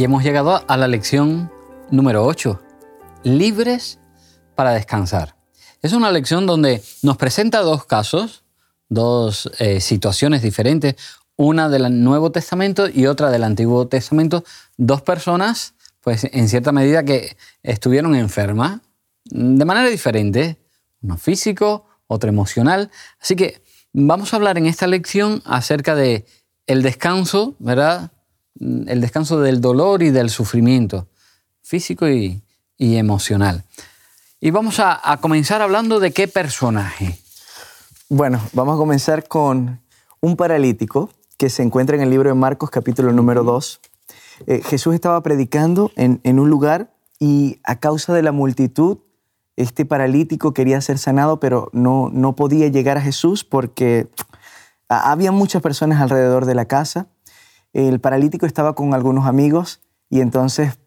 Y hemos llegado a la lección número 8, libres para descansar. Es una lección donde nos presenta dos casos, dos eh, situaciones diferentes, una del Nuevo Testamento y otra del Antiguo Testamento, dos personas, pues en cierta medida que estuvieron enfermas de manera diferente, uno físico, otro emocional. Así que vamos a hablar en esta lección acerca de el descanso, ¿verdad? El descanso del dolor y del sufrimiento físico y, emocional. Y vamos a, comenzar hablando de qué personaje. Bueno, vamos a comenzar con un paralítico que se encuentra en el libro de Marcos capítulo número 2. Eh, Jesús estaba predicando en, en, un lugar y a causa de la multitud, este paralítico quería ser sanado, pero no, no podía llegar a Jesús porque había muchas personas alrededor de la casa. El paralítico estaba con algunos amigos y entonces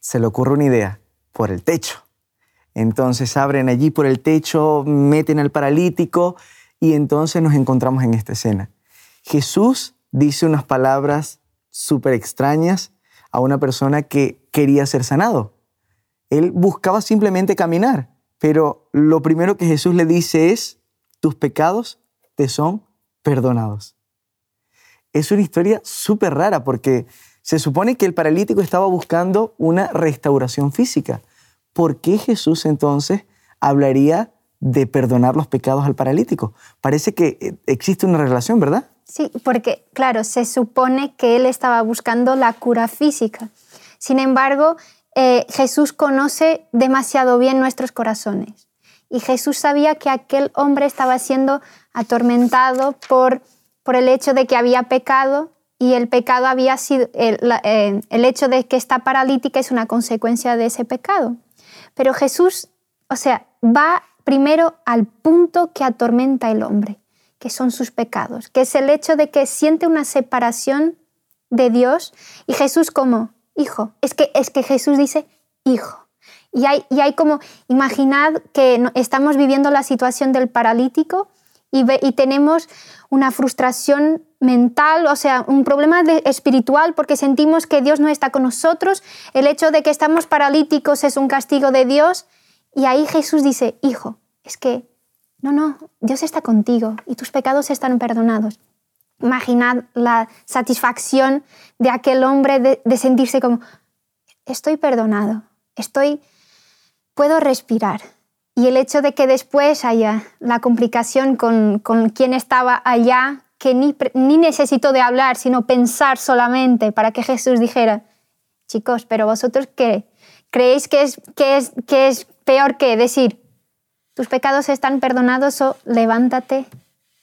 se le ocurre una idea, por el techo. Entonces abren allí por el techo, meten al paralítico y entonces nos encontramos en esta escena. Jesús dice unas palabras súper extrañas a una persona que quería ser sanado. Él buscaba simplemente caminar, pero lo primero que Jesús le dice es, tus pecados te son perdonados. Es una historia súper rara porque se supone que el paralítico estaba buscando una restauración física. ¿Por qué Jesús entonces hablaría de perdonar los pecados al paralítico? Parece que eh, existe una relación, ¿verdad? Sí, porque claro, se supone que él estaba buscando la cura física. Sin embargo, eh, Jesús conoce demasiado bien nuestros corazones. Y Jesús sabía que aquel hombre estaba siendo atormentado por, por el hecho de que había pecado y el pecado había sido, eh, el, hecho de que está paralítica es una consecuencia de ese pecado. Pero Jesús, o sea, va primero al punto que atormenta el hombre, que son sus pecados, que es el hecho de que siente una separación de Dios y Jesús como hijo. Es que, es que Jesús dice hijo. Y hay, y hay como, imaginad que estamos viviendo la situación del paralítico y, tenemos una frustración mental, o sea, un problema espiritual porque sentimos que Dios no está con nosotros, el hecho de que estamos paralíticos es un castigo de Dios y ahí Jesús dice, hijo, es que, no, no, Dios está contigo y tus pecados están perdonados. Imaginad la satisfacción de aquel hombre de, sentirse como, estoy perdonado, estoy, puedo respirar. Y el hecho de que después haya la complicación con, con quien estaba allá, que ni, ni necesito de hablar, sino pensar solamente para que Jesús dijera, chicos, pero vosotros qué? ¿Creéis que es, que es, que es peor que decir, tus pecados están perdonados o levántate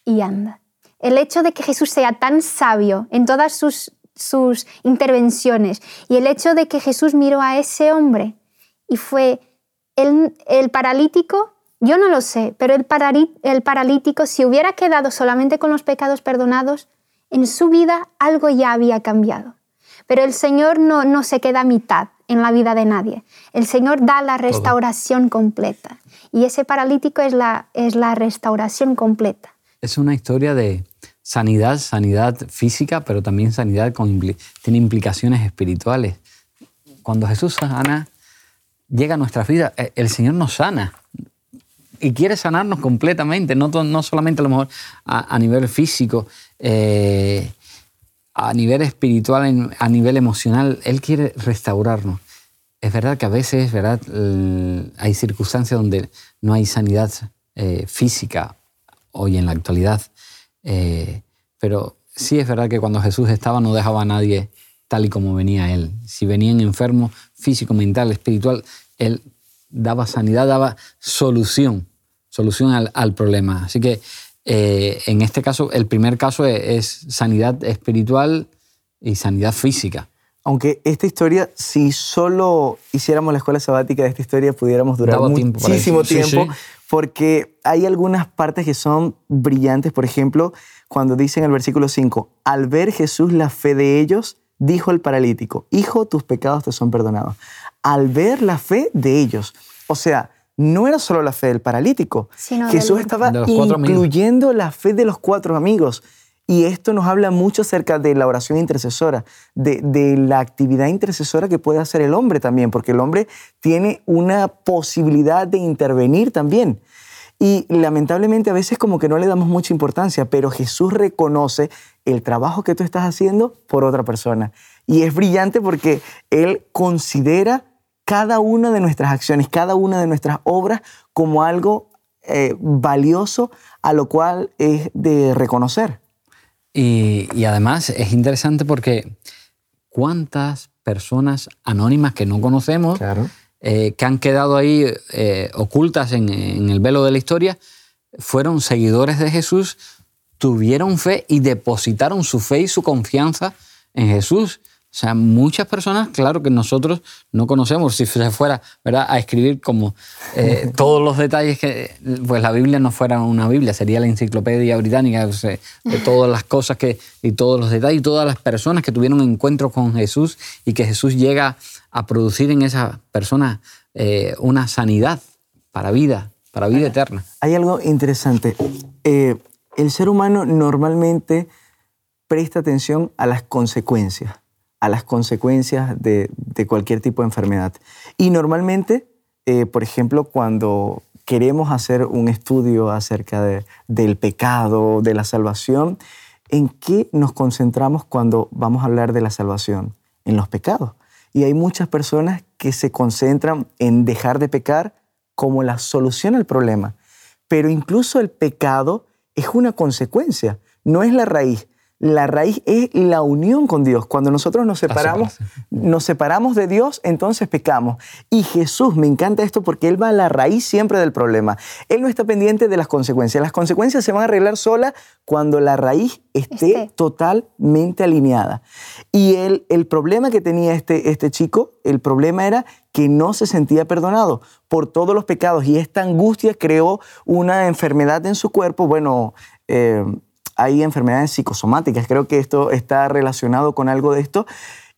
y anda? El hecho de que Jesús sea tan sabio en todas sus, sus intervenciones y el hecho de que Jesús miró a ese hombre y fue el, el paralítico yo no lo sé, pero el, paralítico, si hubiera quedado solamente con los pecados perdonados, en su vida algo ya había cambiado. Pero el Señor no, no se queda a mitad en la vida de nadie. El Señor da la restauración completa. Y ese paralítico es la, es la restauración completa. Es una historia de sanidad, sanidad física, pero también sanidad con, tiene implicaciones espirituales. Cuando Jesús sana, llega a nuestra vida, eh, el Señor nos sana y quiere sanarnos completamente, no, no solamente a lo mejor a, nivel físico, eh, a nivel espiritual, a nivel emocional. Él quiere restaurarnos. Es verdad que a veces ¿verdad? hay circunstancias donde no hay sanidad eh, física hoy en la actualidad, pero sí es verdad que cuando Jesús estaba no dejaba a nadie tal y como venía Él. Si venían enfermos físico, mental, espiritual, Él daba sanidad, daba solución, solución al, problema. Así que eh, en este caso, el primer caso es, sanidad espiritual y sanidad física. Aunque esta historia, si solo hiciéramos la escuela sabática de esta historia, pudiéramos durar muchísimo tiempo, porque hay algunas partes que son brillantes. Por ejemplo, cuando dice en el versículo 5, al ver Jesús la fe de ellos, dijo el paralítico, Hijo, tus pecados te son perdonados. Al ver la fe de ellos. O sea, no era solo la fe del paralítico. Jesús estaba incluyendo la fe de los cuatro amigos. Y esto nos habla mucho acerca de la oración intercesora, de, de, la actividad intercesora que puede hacer el hombre también, porque el hombre tiene una posibilidad de intervenir también. Y lamentablemente a veces como que no le damos mucha importancia, pero Jesús reconoce el trabajo que tú estás haciendo por otra persona. Y es brillante porque Él considera cada una de nuestras acciones, cada una de nuestras obras como algo eh, valioso a lo cual es de reconocer. Y, además es interesante porque cuántas personas anónimas que no conocemos, eh, que han quedado ahí eh, ocultas en, en el velo de la historia, fueron seguidores de Jesús, tuvieron fe y depositaron su fe y su confianza en Jesús. O sea, muchas personas, claro que nosotros no conocemos, si se fuera ¿verdad? a escribir como eh, todos los detalles que, pues la Biblia no fuera una Biblia, sería la enciclopedia británica de todas las cosas que, y todos los detalles y todas las personas que tuvieron encuentros con Jesús y que Jesús llega a producir en esas personas eh, una sanidad para vida, para vida eterna. Hay algo interesante. Eh, el ser humano normalmente presta atención a las consecuencias a las consecuencias de, cualquier tipo de enfermedad. Y normalmente, eh, por ejemplo, cuando queremos hacer un estudio acerca del pecado, de la salvación, ¿en qué nos concentramos cuando vamos a hablar de la salvación? En los pecados. Y hay muchas personas que se concentran en dejar de pecar como la solución al problema. Pero incluso el pecado es una consecuencia, no es la raíz. La raíz es la unión con Dios. Cuando nosotros nos separamos, nos separamos de Dios, entonces pecamos. Y Jesús, me encanta esto porque Él va a la raíz siempre del problema. Él no está pendiente de las consecuencias. Las consecuencias se van a arreglar sola cuando la raíz esté totalmente alineada. Y el, el problema que tenía este, este chico, el problema era que no se sentía perdonado por todos los pecados y esta angustia creó una enfermedad en su cuerpo. Bueno, eh, hay enfermedades psicosomáticas. Creo que esto está relacionado con algo de esto.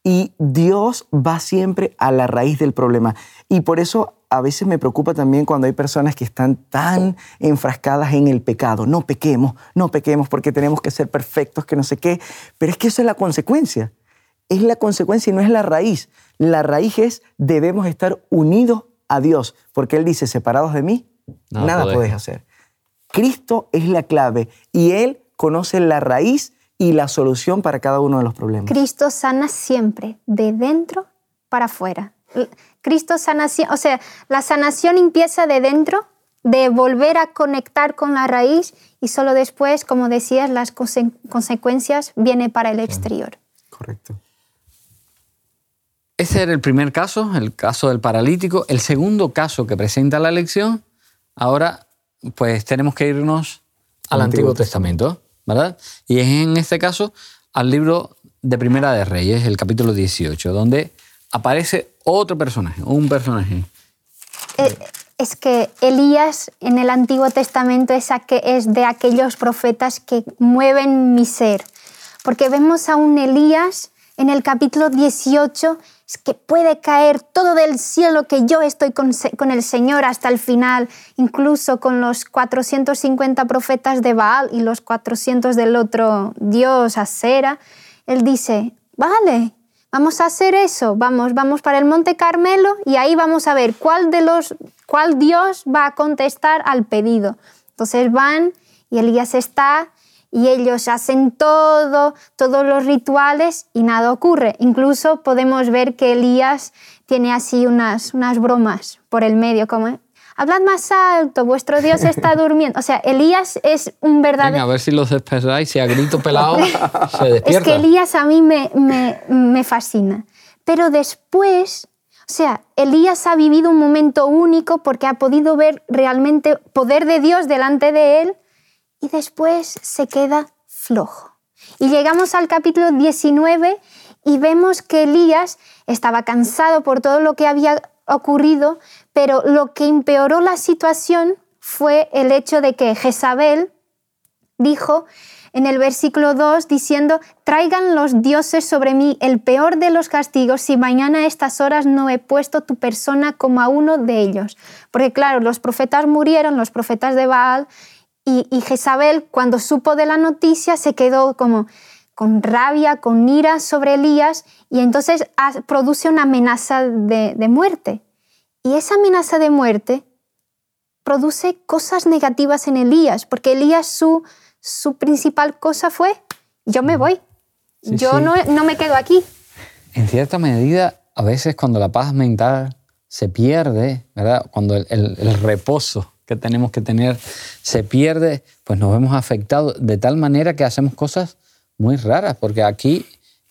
Y Dios va siempre a la raíz del problema. Y por eso a veces me preocupa también cuando hay personas que están tan enfrascadas en el pecado. No pequemos, no pequemos porque tenemos que ser perfectos, que no sé qué. Pero es que eso es la consecuencia. Es la consecuencia y no es la raíz. La raíz es debemos estar unidos a Dios. Porque Él dice, separados de mí, nada podés hacer. Cristo es la clave y Él conoce la raíz y la solución para cada uno de los problemas. Cristo sana siempre, de dentro para afuera. Cristo sana, o sea, la sanación empieza de dentro, de volver a conectar con la raíz y solo después, como decías, las consecuencias vienen para el exterior. Correcto. Ese era el primer caso, el caso del paralítico. El segundo caso que presenta la lección, ahora pues tenemos que irnos al Antiguo Testamento. Y es en este caso al libro de Primera de Reyes, el capítulo 18, donde aparece otro personaje, un personaje. Eh, es que Elías en el Antiguo Testamento es, es de aquellos profetas que mueven mi ser, porque vemos a un Elías en el capítulo 18 que puede caer todo del cielo, que yo estoy con, el Señor hasta el final, incluso con los 450 profetas de Baal y los 400 del otro Dios, Acera. Él dice, vale, vamos a hacer eso, vamos, vamos para el Monte Carmelo y ahí vamos a ver cuál, de los, cuál Dios va a contestar al pedido. Entonces van y Elías está y ellos hacen todo, todos los rituales y nada ocurre. Incluso podemos ver que Elías tiene así unas, unas bromas por el medio, como hablad más alto, vuestro Dios está durmiendo. O sea, Elías es un verdadero... a ver si los despertáis, si a grito pelado se despierta. Es que Elías a mí me, me, me fascina. Pero después, o sea, Elías ha vivido un momento único porque ha podido ver realmente poder de Dios delante de él y después se queda flojo. Y llegamos al capítulo 19 y vemos que Elías estaba cansado por todo lo que había ocurrido, pero lo que empeoró la situación fue el hecho de que Jezabel dijo en el versículo 2 diciendo, traigan los dioses sobre mí el peor de los castigos si mañana a estas horas no he puesto tu persona como a uno de ellos. Porque claro, los profetas murieron, los profetas de Baal, Y, y Jezabel, cuando supo de la noticia, se quedó como con rabia, con ira sobre Elías y entonces produce una amenaza de, de muerte. Y esa amenaza de muerte produce cosas negativas en Elías, porque Elías su, su principal cosa fue, yo me voy, yo No, no me quedo aquí. En cierta medida, a veces cuando la paz mental se pierde, ¿verdad? cuando el, el, reposo que tenemos que tener se pierde, pues nos vemos afectados de tal manera que hacemos cosas muy raras, porque aquí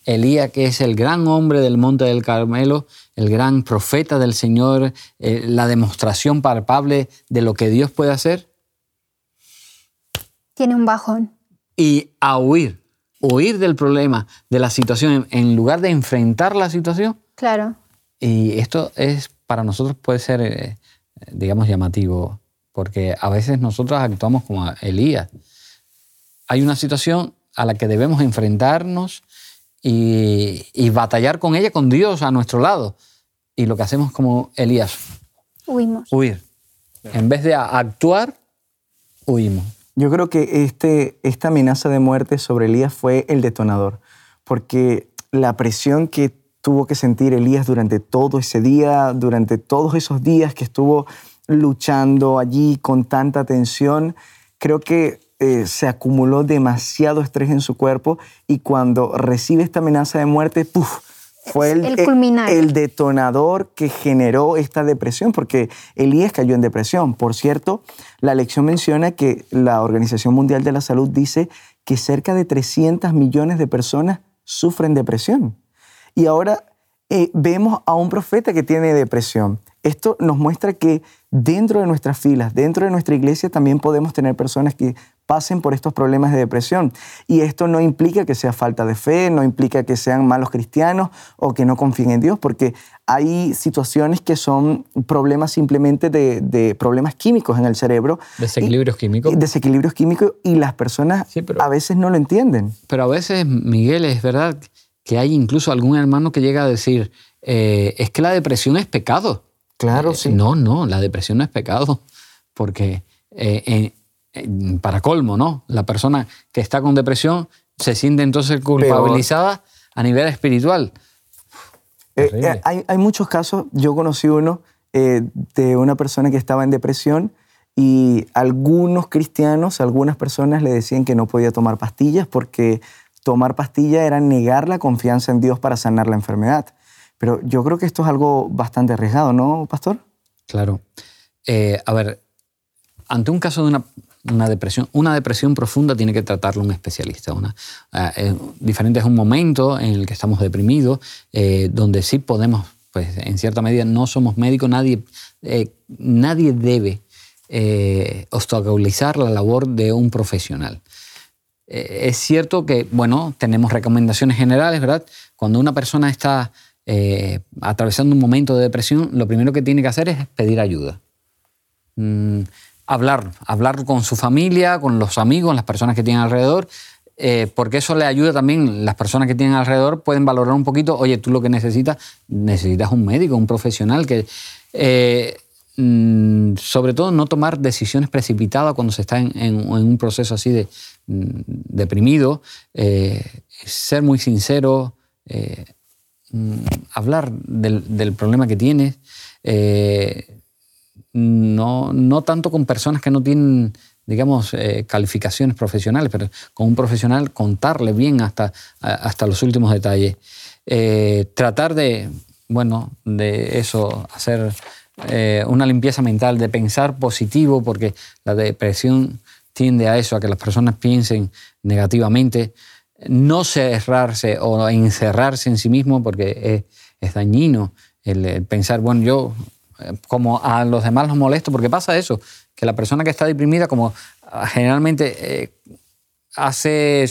Elías, que es el gran hombre del monte del Carmelo, el gran profeta del Señor, eh, la demostración palpable de lo que Dios puede hacer. Tiene un bajón. Y a huir, huir del problema, de la situación, en lugar de enfrentar la situación. Claro. Y esto es, para nosotros puede ser, eh, digamos, llamativo, porque a veces nosotros actuamos como Elías. Hay una situación a la que debemos enfrentarnos y, batallar con ella, con Dios a nuestro lado. Y lo que hacemos como Elías. Huimos. Huir. En vez de actuar, huimos. Yo creo que este, esta amenaza de muerte sobre Elías fue el detonador, porque la presión que tuvo que sentir Elías durante todo ese día, durante todos esos días que estuvo luchando allí con tanta tensión, creo que eh, se acumuló demasiado estrés en su cuerpo y cuando recibe esta amenaza de muerte, ¡puf! fue el, el, detonador que generó esta depresión, porque Elías cayó en depresión. Por cierto, la lección menciona que la Organización Mundial de la Salud dice que cerca de 300 millones de personas sufren depresión. Y ahora eh, vemos a un profeta que tiene depresión. Esto nos muestra que dentro de nuestras filas, dentro de nuestra iglesia, también podemos tener personas que pasen por estos problemas de depresión. Y esto no implica que sea falta de fe, no implica que sean malos cristianos o que no confíen en Dios, porque hay situaciones que son problemas simplemente de, problemas químicos en el cerebro. Desequilibrios químicos. Desequilibrios químicos y las personas a veces no lo entienden. Pero a veces, Miguel, es verdad que hay incluso algún hermano que llega a decir, eh, es que la depresión es pecado. Claro, eh, sí. No, no, la depresión no es pecado, porque eh, para colmo, ¿no? La persona que está con depresión se siente entonces culpabilizada a nivel espiritual. Eh, hay, muchos casos, yo conocí uno de una persona que estaba en depresión y algunos cristianos, algunas personas le decían que no podía tomar pastillas porque tomar pastillas era negar la confianza en Dios para sanar la enfermedad. Pero yo creo que esto es algo bastante arriesgado, ¿no, pastor? Claro. a ver, ante un caso de una una depresión, una depresión profunda tiene que tratarlo un especialista. Una, eh, diferente es un momento en el que estamos deprimidos, eh, donde sí podemos, pues en cierta medida no somos médicos, nadie, eh, nadie debe obstaculizar la labor de un profesional. Es cierto que, bueno, tenemos recomendaciones generales, ¿verdad? Cuando una persona está atravesando un momento de depresión, lo primero que tiene que hacer es pedir ayuda. Mm, hablar, hablar con su familia, con los amigos, las personas que tienen alrededor, eh, porque eso le ayuda también, las personas que tienen alrededor pueden valorar un poquito, oye, tú lo que necesitas, necesitas un médico, un profesional que... Eh, sobre todo no tomar decisiones precipitadas cuando se está en, un proceso así de mm, deprimido, eh, ser muy sincero, mm, hablar del, problema que tienes, no, no tanto con personas que no tienen, digamos, eh, calificaciones profesionales, pero con un profesional contarle bien hasta, hasta los últimos detalles. Eh, tratar de, bueno, de eso, hacer eh, una limpieza mental, de pensar positivo, porque la depresión tiende a eso, a que las personas piensen negativamente, no cerrarse o encerrarse en sí mismo, porque es, dañino el, pensar, bueno, yo como a los demás los molesto, porque pasa eso, que la persona que está deprimida, como ah, generalmente eh, hace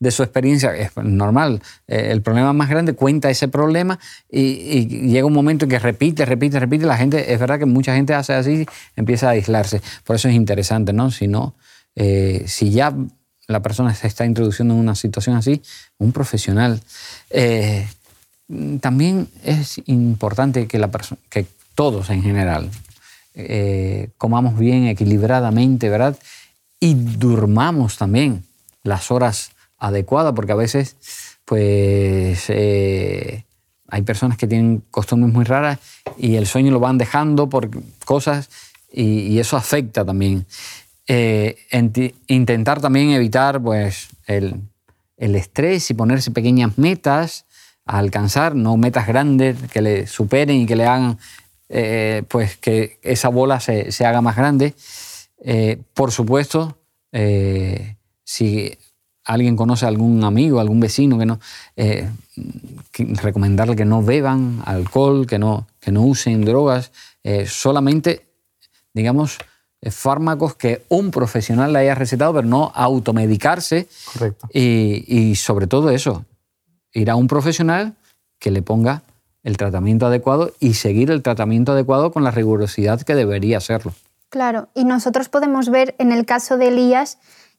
de su experiencia, es normal, eh, el problema más grande, cuenta ese problema y, llega un momento en que repite, repite, repite, la gente, es verdad que mucha gente hace así, empieza a aislarse. Por eso es interesante, ¿no? Si no, eh, si ya la persona se está introduciendo en una situación así, un profesional. también es importante que, la que todos en general, eh, comamos bien, equilibradamente, ¿verdad? y durmamos también las horas adecuadas, porque a veces pues eh, hay personas que tienen costumbres muy raras y el sueño lo van dejando por cosas y, eso afecta también. Eh, intentar también evitar pues, el, estrés y ponerse pequeñas metas a alcanzar, no metas grandes que le superen y que le hagan eh, pues que esa bola se, haga más grande. Por supuesto, si alguien conoce a algún amigo, algún vecino que no, recomendarle que no beban alcohol, que no, que no usen drogas, solamente digamos, eh, fármacos que un profesional le haya recetado, pero no automedicarse. Correcto. Y, sobre todo eso, ir a un profesional que le ponga el tratamiento adecuado y seguir el tratamiento adecuado con la rigurosidad que debería hacerlo. Claro, y nosotros podemos ver en el caso de Elías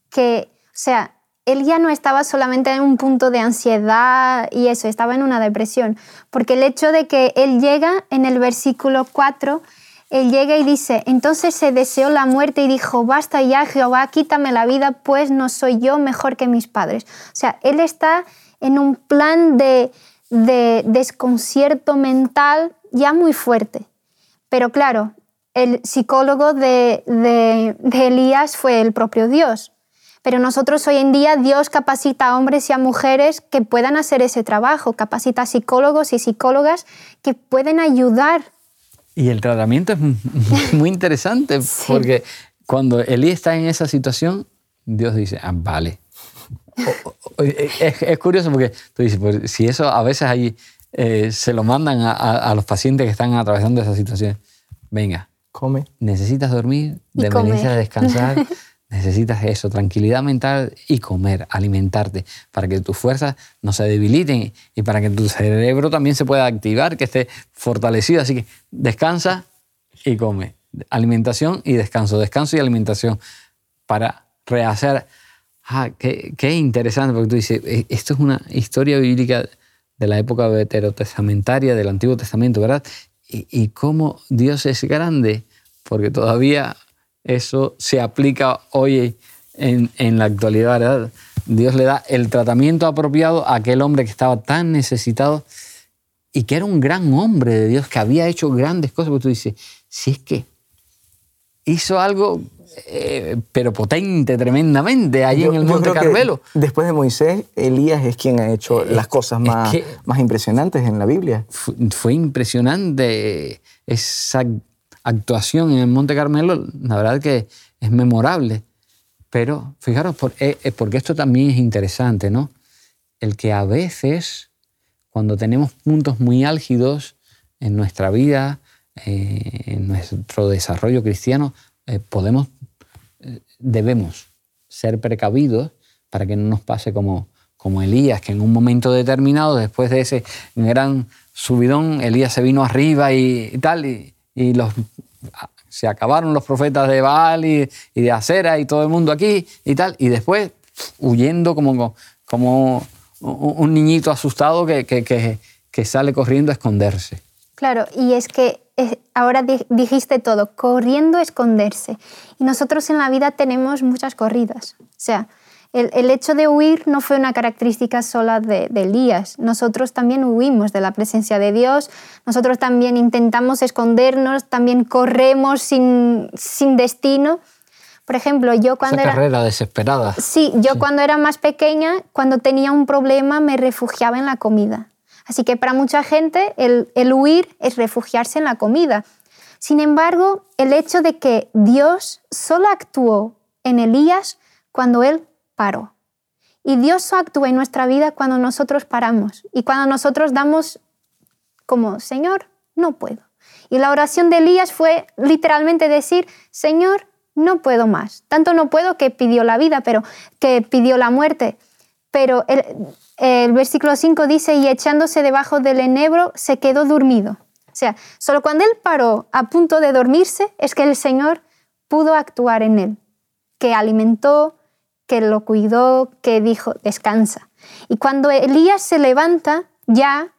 que, sea, él ya no estaba solamente en un punto de ansiedad y eso, estaba en una depresión, porque el hecho de que él llega en el versículo 4 él llega y dice, entonces se deseó la muerte y dijo, basta ya Jehová, quítame la vida, pues no soy yo mejor que mis padres. O sea, él está en un plan de, desconcierto mental ya muy fuerte. Pero claro, el psicólogo de, de, Elías fue el propio Dios. Pero nosotros hoy en día Dios capacita a hombres y a mujeres que puedan hacer ese trabajo, capacita a psicólogos y psicólogas que pueden ayudar y el tratamiento es muy, interesante porque cuando Elí está en esa situación, Dios dice, ah, vale. es, curioso porque tú dices, pues, si eso a veces ahí eh, se lo mandan a, los pacientes que están atravesando esa situación, venga, come. Necesitas dormir, de a descansar. Necesitas eso, tranquilidad mental y comer, alimentarte, para que tus fuerzas no se debiliten y para que tu cerebro también se pueda activar, que esté fortalecido. Así que descansa y come. Alimentación y descanso, descanso y alimentación para rehacer. Ah, qué, qué interesante, porque tú dices, eh, esto es una historia bíblica de la época veterotestamentaria, del Antiguo Testamento, ¿verdad? Y, y cómo Dios es grande, porque todavía eso se aplica hoy en, la actualidad, ¿verdad? Dios le da el tratamiento apropiado a aquel hombre que estaba tan necesitado y que era un gran hombre de Dios, que había hecho grandes cosas. Porque tú dices, si es que hizo algo, eh, pero potente tremendamente, allí en el Monte Carmelo. Después de Moisés, Elías es quien ha hecho las cosas más, más impresionantes en la Biblia. Fue, fue impresionante esa actuación en el Monte Carmelo, la verdad que es memorable. Pero fijaros, eh, eh, porque esto también es interesante, ¿no? El que a veces, cuando tenemos puntos muy álgidos en nuestra vida, eh, en nuestro desarrollo cristiano, podemos, debemos ser precavidos para que no nos pase como, como Elías, que en un momento determinado, después de ese gran subidón, Elías se vino arriba y, tal, y, y los, se acabaron los profetas de Baal y, de Acera y todo el mundo aquí y tal, y después huyendo como, como un niñito asustado que, que, que, sale corriendo a esconderse. Claro, y es que ahora dijiste todo, corriendo a esconderse. Y nosotros en la vida tenemos muchas corridas. O sea, el, hecho de huir no fue una característica sola de, Elías. Nosotros también huimos de la presencia de Dios, nosotros también intentamos escondernos, también corremos sin, destino. Por ejemplo, yo cuando Esa carrera desesperada. Sí, yo cuando era más pequeña, cuando tenía un problema, me refugiaba en la comida. Así que para mucha gente el, el huir es refugiarse en la comida. Sin embargo, el hecho de que Dios solo actuó en Elías cuando él paró. Y Dios actúa en nuestra vida cuando nosotros paramos y cuando nosotros damos como, Señor, no puedo. Y la oración de Elías fue literalmente decir, Señor, no puedo más. Tanto no puedo que pidió la vida, pero que pidió la muerte. Pero el, el versículo 5 dice, y echándose debajo del enebro, se quedó dormido. O sea, solo cuando él paró a punto de dormirse es que el Señor pudo actuar en él, que alimentó, que lo cuidó, que dijo, descansa. Y cuando Elías se levanta, ya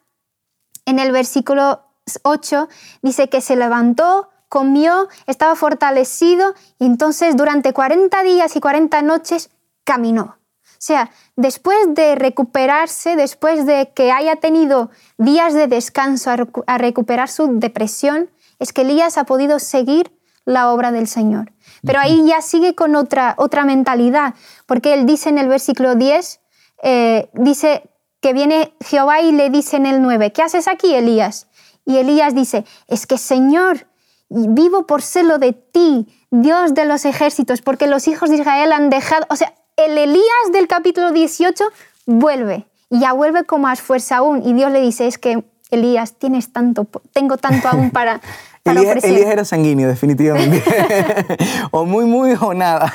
en el versículo 8 dice que se levantó, comió, estaba fortalecido y entonces durante 40 días y 40 noches caminó. O sea, después de recuperarse, después de que haya tenido días de descanso a recuperar su depresión, es que Elías ha podido seguir la obra del Señor. Pero ahí ya sigue con otra, otra mentalidad, porque él dice en el versículo 10, eh, dice que viene Jehová y le dice en el 9, ¿qué haces aquí, Elías? Y Elías dice, es que Señor, vivo por celo de ti, Dios de los ejércitos, porque los hijos de Israel han dejado, o sea, el Elías del capítulo 18 vuelve y ya vuelve con más fuerza aún. Y Dios le dice, es que Elías, tienes tanto, tengo tanto aún para, Elías, era sanguíneo, definitivamente. o muy, muy o nada.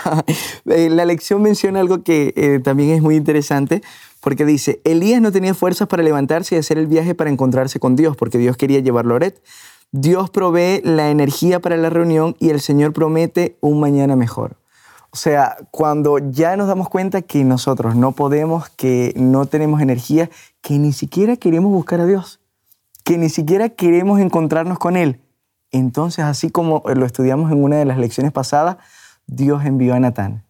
Eh, la lección menciona algo que eh, también es muy interesante, porque dice, Elías no tenía fuerzas para levantarse y hacer el viaje para encontrarse con Dios, porque Dios quería llevarlo a Oret. Dios provee la energía para la reunión y el Señor promete un mañana mejor. O sea, cuando ya nos damos cuenta que nosotros no podemos, que no tenemos energía, que ni siquiera queremos buscar a Dios, que ni siquiera queremos encontrarnos con Él, entonces, así como lo estudiamos en una de las lecciones pasadas, Dios envió a Natán.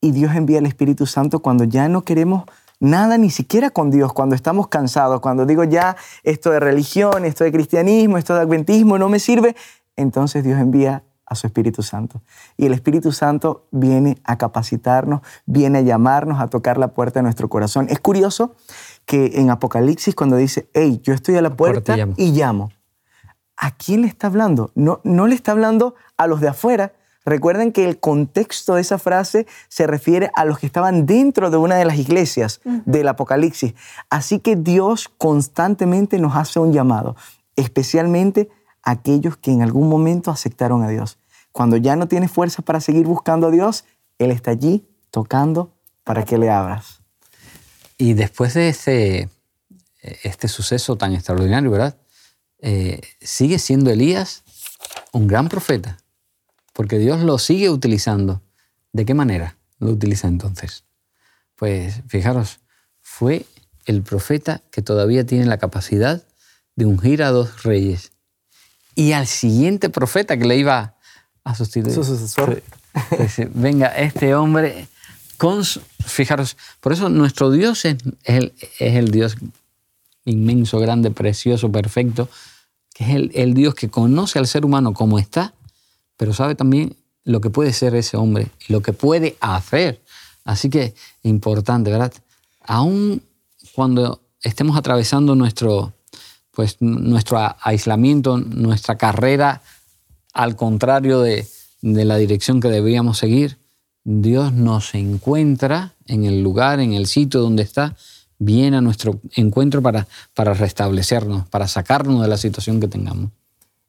Y Dios envía al Espíritu Santo cuando ya no queremos nada ni siquiera con Dios, cuando estamos cansados, cuando digo ya esto de religión, esto de cristianismo, esto de adventismo no me sirve, entonces Dios envía a su Espíritu Santo. Y el Espíritu Santo viene a capacitarnos, viene a llamarnos, a tocar la puerta de nuestro corazón. Es curioso que en Apocalipsis cuando dice, hey, yo estoy a la puerta, y llamo. ¿A quién le está hablando? No, no le está hablando a los de afuera. Recuerden que el contexto de esa frase se refiere a los que estaban dentro de una de las iglesias del Apocalipsis. Así que Dios constantemente nos hace un llamado, especialmente aquellos que en algún momento aceptaron a Dios. Cuando ya no tienes fuerza para seguir buscando a Dios, Él está allí tocando para que le abras. Y después de este, este suceso tan extraordinario, ¿verdad? Eh, sigue siendo Elías un gran profeta, porque Dios lo sigue utilizando. ¿De qué manera lo utiliza entonces? Pues fijaros, fue el profeta que todavía tiene la capacidad de ungir a dos reyes y al siguiente profeta que le iba a sustituir. Su sucesor. Venga, este hombre, con, fijaros, por eso nuestro Dios es, el, es el, Dios inmenso, grande, precioso, perfecto, que es el, Dios que conoce al ser humano como está, pero sabe también lo que puede ser ese hombre lo que puede hacer. Así que importante, ¿verdad? Aún cuando estemos atravesando nuestro, pues nuestro aislamiento, nuestra carrera al contrario de, la dirección que deberíamos seguir, Dios nos encuentra en el lugar, en el sitio donde está, viene a nuestro encuentro para, para restablecernos, para sacarnos de la situación que tengamos.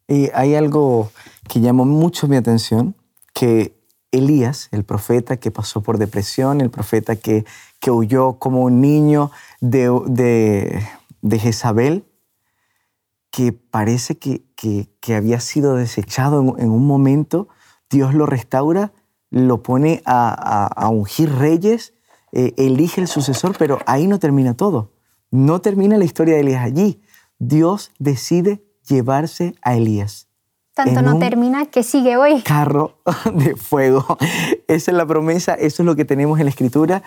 Y hay algo que llamó mucho mi atención, que Elías, el profeta que pasó por depresión, el profeta que, que huyó como un niño de, de, de Jezabel, que parece que, que, había sido desechado en, un momento, Dios lo restaura, lo pone a, ungir reyes, eh, elige el sucesor, pero ahí no termina todo. No termina la historia de Elías allí. Dios decide llevarse a Elías. Tanto no termina que sigue hoy. Carro de fuego. Esa es la promesa, eso es lo que tenemos en la escritura,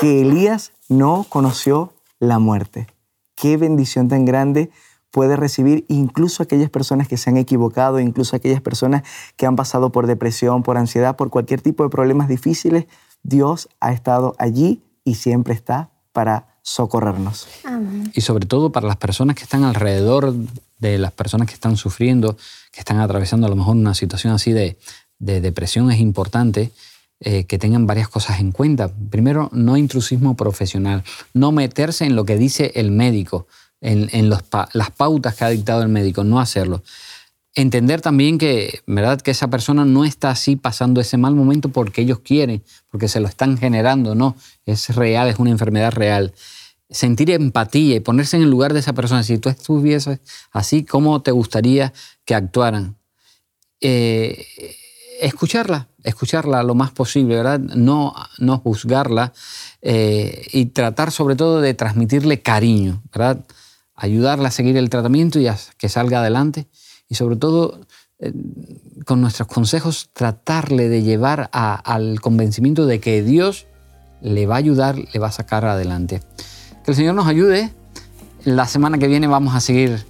que Elías no conoció la muerte. Qué bendición tan grande puede recibir incluso aquellas personas que se han equivocado, incluso aquellas personas que han pasado por depresión, por ansiedad, por cualquier tipo de problemas difíciles. Dios ha estado allí y siempre está para socorrernos. Y sobre todo para las personas que están alrededor de las personas que están sufriendo, que están atravesando a lo mejor una situación así de, depresión, es importante eh, que tengan varias cosas en cuenta. Primero, no intrusismo profesional, no meterse en lo que dice el médico en, las pautas que ha dictado el médico, no hacerlo. Entender también que, ¿verdad? que esa persona no está así pasando ese mal momento porque ellos quieren, porque se lo están generando, no, es real, es una enfermedad real. Sentir empatía y ponerse en el lugar de esa persona, si tú estuvieses así, ¿cómo te gustaría que actuaran? Eh, escucharla, escucharla lo más posible, ¿verdad? No, no juzgarla eh, y tratar sobre todo de transmitirle cariño, ¿verdad? ayudarla a seguir el tratamiento y que salga adelante y sobre todo eh, con nuestros consejos, tratarle de llevar al convencimiento de que Dios le va a ayudar, le va a sacar adelante. Que el Señor nos ayude. La semana que viene vamos a seguir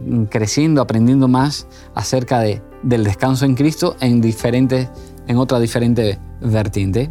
mm, creciendo, aprendiendo más acerca de, del descanso en Cristo en, diferentes, en otra diferente vertiente.